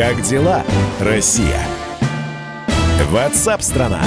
Как дела, Россия? Ватсап-страна!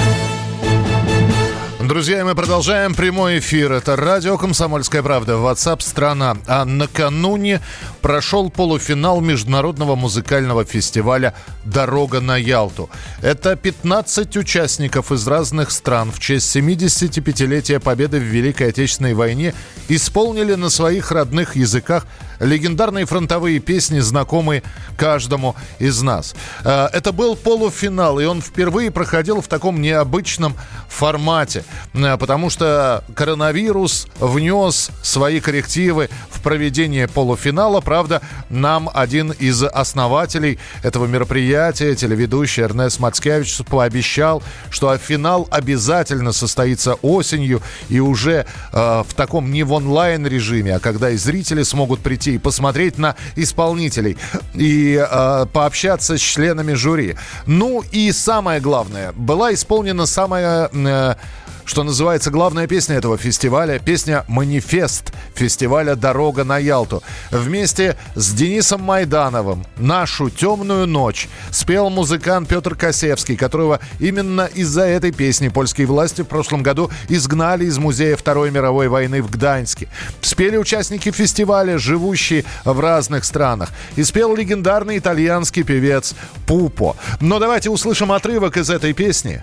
Друзья, мы продолжаем прямой эфир. Это радио «Комсомольская правда» WhatsApp страна. А накануне прошел полуфинал международного музыкального фестиваля «Дорога на Ялту». Это 15 участников из разных стран в честь 75-летия победы в Великой Отечественной войне исполнили на своих родных языках легендарные фронтовые песни, знакомые каждому из нас. Э, это был полуфинал, и он впервые проходил в таком необычном формате, э, потому что коронавирус внес свои коррективы в проведение полуфинала. Правда, нам один из основателей этого мероприятия, телеведущий Эрнест Мацкевич, пообещал, что финал обязательно состоится осенью и уже э, в таком не в онлайн режиме, а когда и зрители смогут прийти и посмотреть на исполнителей и э, пообщаться с членами жюри. Ну и самое главное, была исполнена самая э, что называется, главная песня этого фестиваля, песня «Манифест» фестиваля «Дорога на Ялту». Вместе с Денисом Майдановым «Нашу темную ночь» спел музыкант Петр Косевский, которого именно из-за этой песни польские власти в прошлом году изгнали из музея Второй мировой войны в Гданьске. Спели участники фестиваля, живущие в разных странах. И спел легендарный итальянский певец Пупо. Но давайте услышим отрывок из этой песни.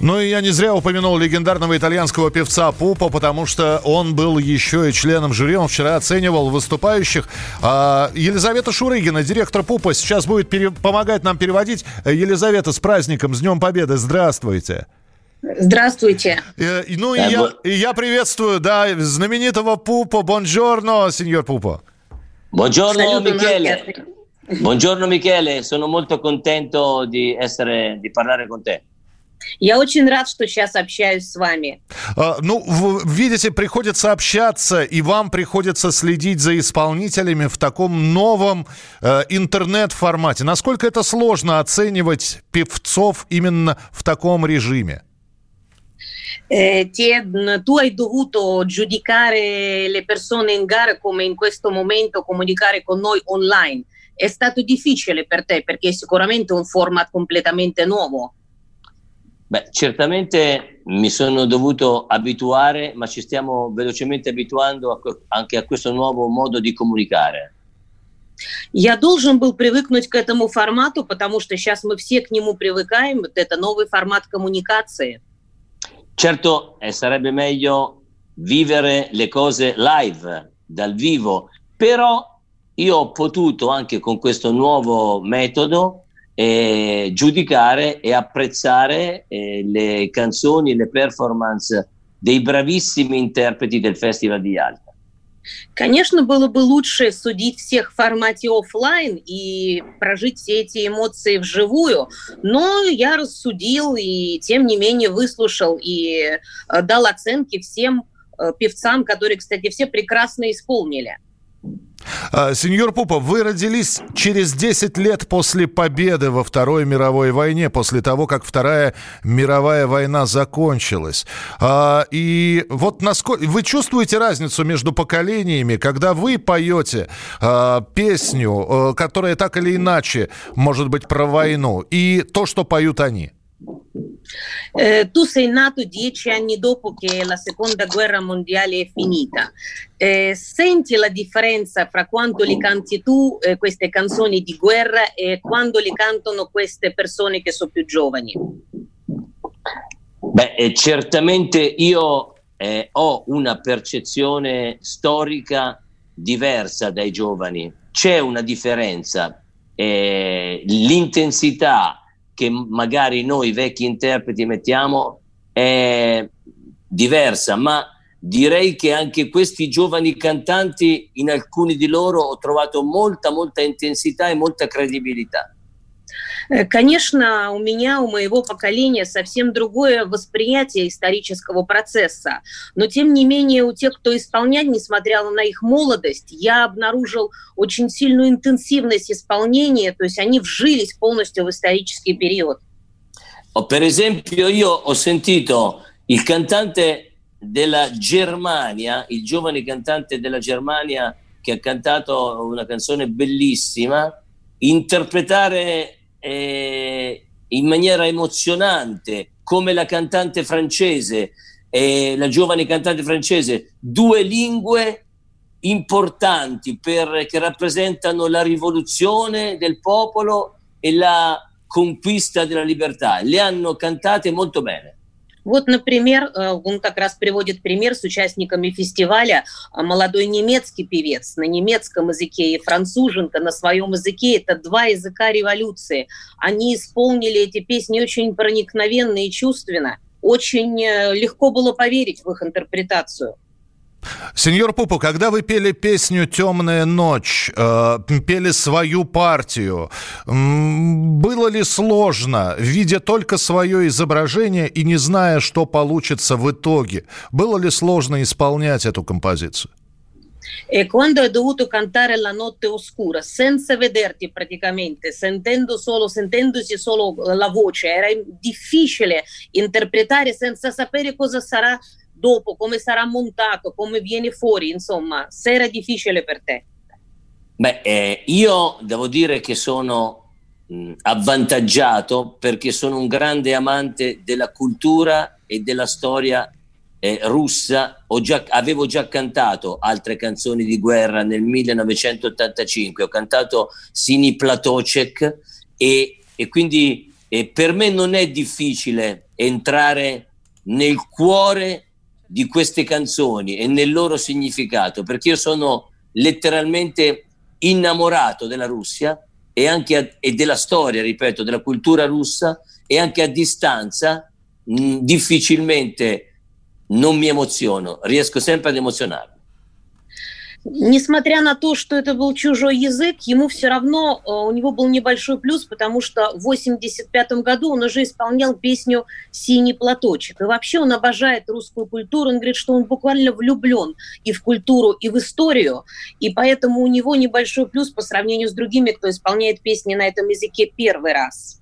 Ну и я не зря упомянул легендарного итальянского певца Пупа, потому что он был еще и членом жюри. Он вчера оценивал выступающих. А, Елизавета Шурыгина, директор Пупа, сейчас будет пере- помогать нам переводить. Елизавета, с праздником, с Днем Победы, здравствуйте. Здравствуйте. Э, и- ну и я, и я приветствую, да, знаменитого Пупа. Бонжорно, сеньор Пупа. Michele. Michele. Buongiorno Michele, sono molto contento di essere di parlare con te. Я очень рад, что сейчас общаюсь с вами. А, Ну, видите, приходится общаться, и вам приходится следить за исполнителями в таком новом э, интернет-формате. Насколько это сложно оценивать певцов именно в таком режиме? Ti è- tu hai dovuto giudicare le persone in gara come in questo momento comunicare con noi online. È stato difficile per te perché è sicuramente un format completamente nuovo. Beh, certamente mi sono dovuto abituare, ma ci stiamo velocemente abituando a que- anche a questo nuovo modo di comunicare. Я должен был привыкнуть к этому формату, потому что сейчас мы все к нему привыкаем. Вот Это новый формат коммуникации. Certo, eh, sarebbe meglio vivere le cose live, dal vivo, però io ho potuto anche con questo nuovo metodo eh, giudicare e apprezzare eh, le canzoni, le performance dei bravissimi interpreti del Festival di Yalta. Конечно, было бы лучше судить всех в формате оффлайн и прожить все эти эмоции вживую, но я рассудил и, тем не менее, выслушал и э, дал оценки всем э, певцам, которые, кстати, все прекрасно исполнили. А, Сеньор Пупа, вы родились через 10 лет после победы во Второй мировой войне, после того, как Вторая мировая война закончилась. А, И вот насколько вы чувствуете разницу между поколениями, когда вы поете а, песню, которая так или иначе может быть про войну, и то, что поют они? Eh, tu sei nato dieci anni dopo che la seconda guerra mondiale è finita. Eh, senti la differenza fra quando le canti tu eh, queste canzoni di guerra e quando le cantano queste persone che sono più giovani? Beh, eh, certamente io eh, ho una percezione storica diversa dai giovani. C'è una differenza. Eh, l'intensità che magari noi vecchi interpreti mettiamo è diversa, ma direi che anche questi giovani cantanti, in alcuni di loro ho trovato molta, molta intensità e molta credibilità. Э, конечно, у меня, у моего поколения совсем другое восприятие исторического процесса. Но, тем не менее, у тех, кто исполняет, несмотря на их молодость, я обнаружил очень сильную интенсивность исполнения, то есть они вжились полностью в исторический период. Per esempio, io ho sentito il cantante della Germania, il giovane cantante della Germania che ha cantato una canzone bellissima, interpretare eh, in maniera emozionante, come la cantante francese, eh, la giovane cantante francese, due lingue importanti per, che rappresentano la rivoluzione del popolo e la conquista della libertà. Le hanno cantate molto bene. Вот, например, э, он как раз приводит пример с участниками фестиваля э, молодой немецкий певец на немецком языке и француженка на своем языке. Это два языка революции. Они исполнили эти песни очень проникновенно и чувственно. Очень э, легко было поверить в их интерпретацию. Сеньор Пупу, когда вы пели песню «Темная ночь», э, пели свою партию, было ли сложно, видя только свое изображение и не зная, что получится в итоге, было ли сложно исполнять эту композицию? E quando hai dovuto cantare La notte oscura, senza vederti praticamente, sentendo solo, sentendosi solo la voce, era difficile interpretare senza sapere cosa sarà dopo, come sarà montato, come viene fuori, insomma, se era difficile per te? Beh, eh, io devo dire che sono mh, avvantaggiato perché sono un grande amante della cultura e della storia eh, russa. Già, avevo già cantato altre canzoni di guerra nel 1985, ho cantato Sini Platocek e, e quindi eh, per me non è difficile entrare nel cuore di queste canzoni e nel loro significato, perché io sono letteralmente innamorato della Russia e, anche a, e della storia, ripeto, della cultura russa e anche a distanza mh, difficilmente non mi emoziono, riesco sempre ad emozionarmi. Несмотря на то, что это был чужой язык, ему все равно, э, у него был небольшой плюс, потому что в 85 году он уже исполнял песню «Синий платочек». И вообще он обожает русскую культуру, он говорит, что он буквально влюблен и в культуру, и в историю, и поэтому у него небольшой плюс по сравнению с другими, кто исполняет песни на этом языке первый раз.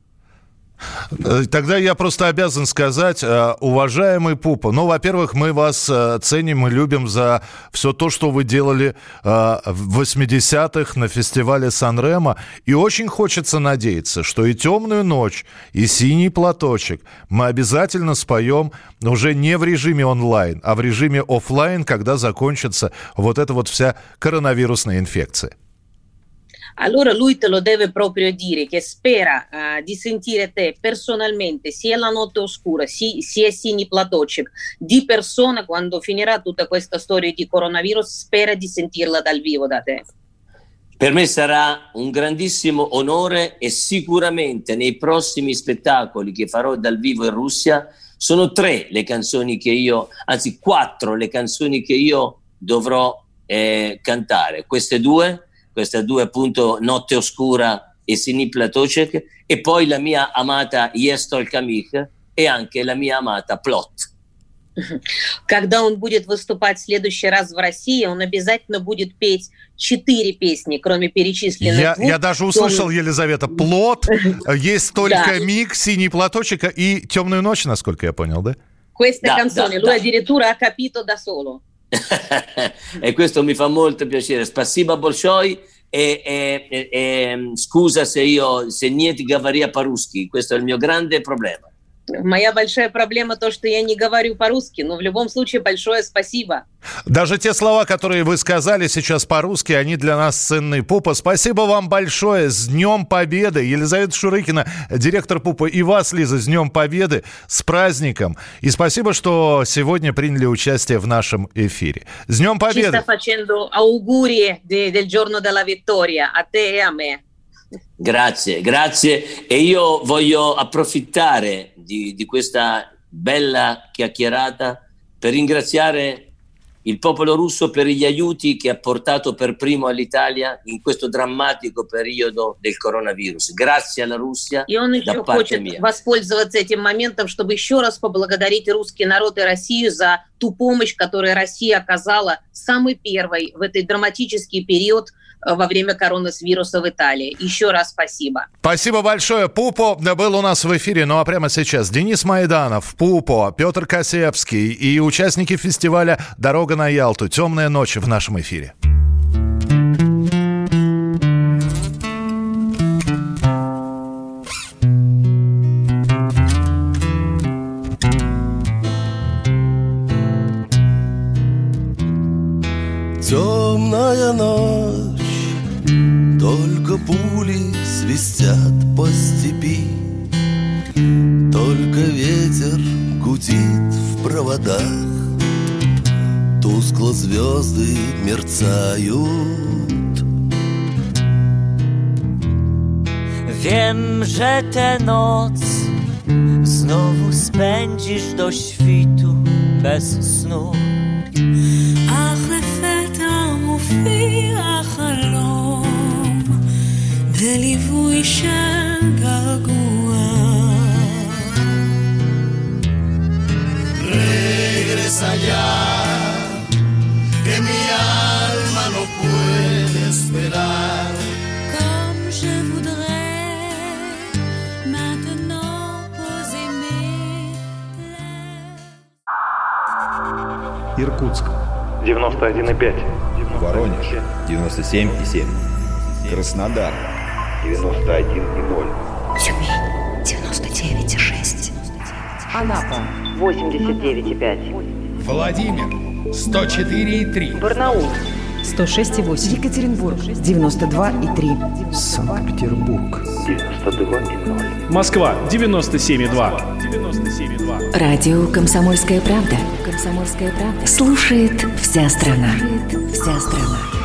Э, тогда я просто обязан сказать, э, уважаемый Пупа, ну, во-первых, мы вас э, ценим и любим за все то, что вы делали в 80-х на фестивале Сан-Ремо. И очень хочется надеяться, что и «Темную ночь», и «Синий платочек» мы обязательно споем уже не в режиме онлайн, а в режиме офлайн, когда закончится вот эта вот вся коронавирусная инфекция. Allora lui te lo deve proprio dire che spera uh, di sentire te personalmente, sia la notte oscura, si, sia Sini Platocek, di persona quando finirà tutta questa storia di coronavirus, spera di sentirla dal vivo da te. Per me sarà un grandissimo onore e sicuramente nei prossimi spettacoli che farò dal vivo in Russia sono tre le canzoni che io, anzi quattro le canzoni che io dovrò eh, cantare. Queste due queste due appunto Notte Oscura e Sini Platocek e poi la mia amata Естоль Камих e anche la mia amata Plot. Когда он будет выступать в следующий раз в России, он обязательно будет петь четыре песни, кроме перечисленных я, двух. Я даже услышал, Елизавета, «Плод», есть только «Миг», «Синий платочек» и «Темную ночь», насколько я понял, да? Queste да, canzoni, да, lui да. addirittura ha capito da solo. e questo mi fa molto piacere. Spassiba Bolshoi e, e, e, scusa se io se niente Gavaria Paruschi, questo è il mio grande problema. Моя большая проблема то, что я не говорю по-русски, но в любом случае большое спасибо. Даже те слова, которые вы сказали сейчас по-русски, они для нас ценны. Пупа, спасибо вам большое. С Днем Победы. Елизавета Шурыкина, директор Пупа, и вас, Лиза, с Днем Победы, с праздником. И спасибо, что сегодня приняли участие в нашем эфире. С Днем Победы! auguri del giorno della vittoria a te e a me. Grazie, grazie. E io voglio approfittare di, di questa bella chiacchierata per ringraziare il popolo russo per gli aiuti che ha portato per primo all'Italia in questo drammatico periodo del coronavirus. Grazie alla Russia. И он еще хочет mia. воспользоваться этим моментом, чтобы еще раз поблагодарить русский народ и Россию за ту помощь, которую Россия оказала самой первой в этот драматический период Э, во время коронавируса в Италии. Еще раз спасибо. Спасибо большое. Пупо был у нас в эфире, ну а прямо сейчас Денис Майданов, Пупо, Петр Косевский и участники фестиваля «Дорога на Ялту. Темная ночь» в нашем эфире. Темная ночь пули свистят по степи. Только ветер гудит в проводах. Тускло звезды мерцают. Wiem, że tę noc znowu spędzisz do świtu bez snu. Regresa ya, que mi alma no puede esperar. Comme je voudrais maintenant poser mes Иркутск 91,5. Воронеж 97,7. Краснодар 91,0. Тюмень 99,6. Анапа 89,5. Владимир 104,3. Барнаул 106,8. Екатеринбург 92,3. Санкт-Петербург 92,0. Москва 97,2. 97,2. Радио «Комсомольская правда». «Комсомольская правда». Слушает вся страна. Слушает вся страна.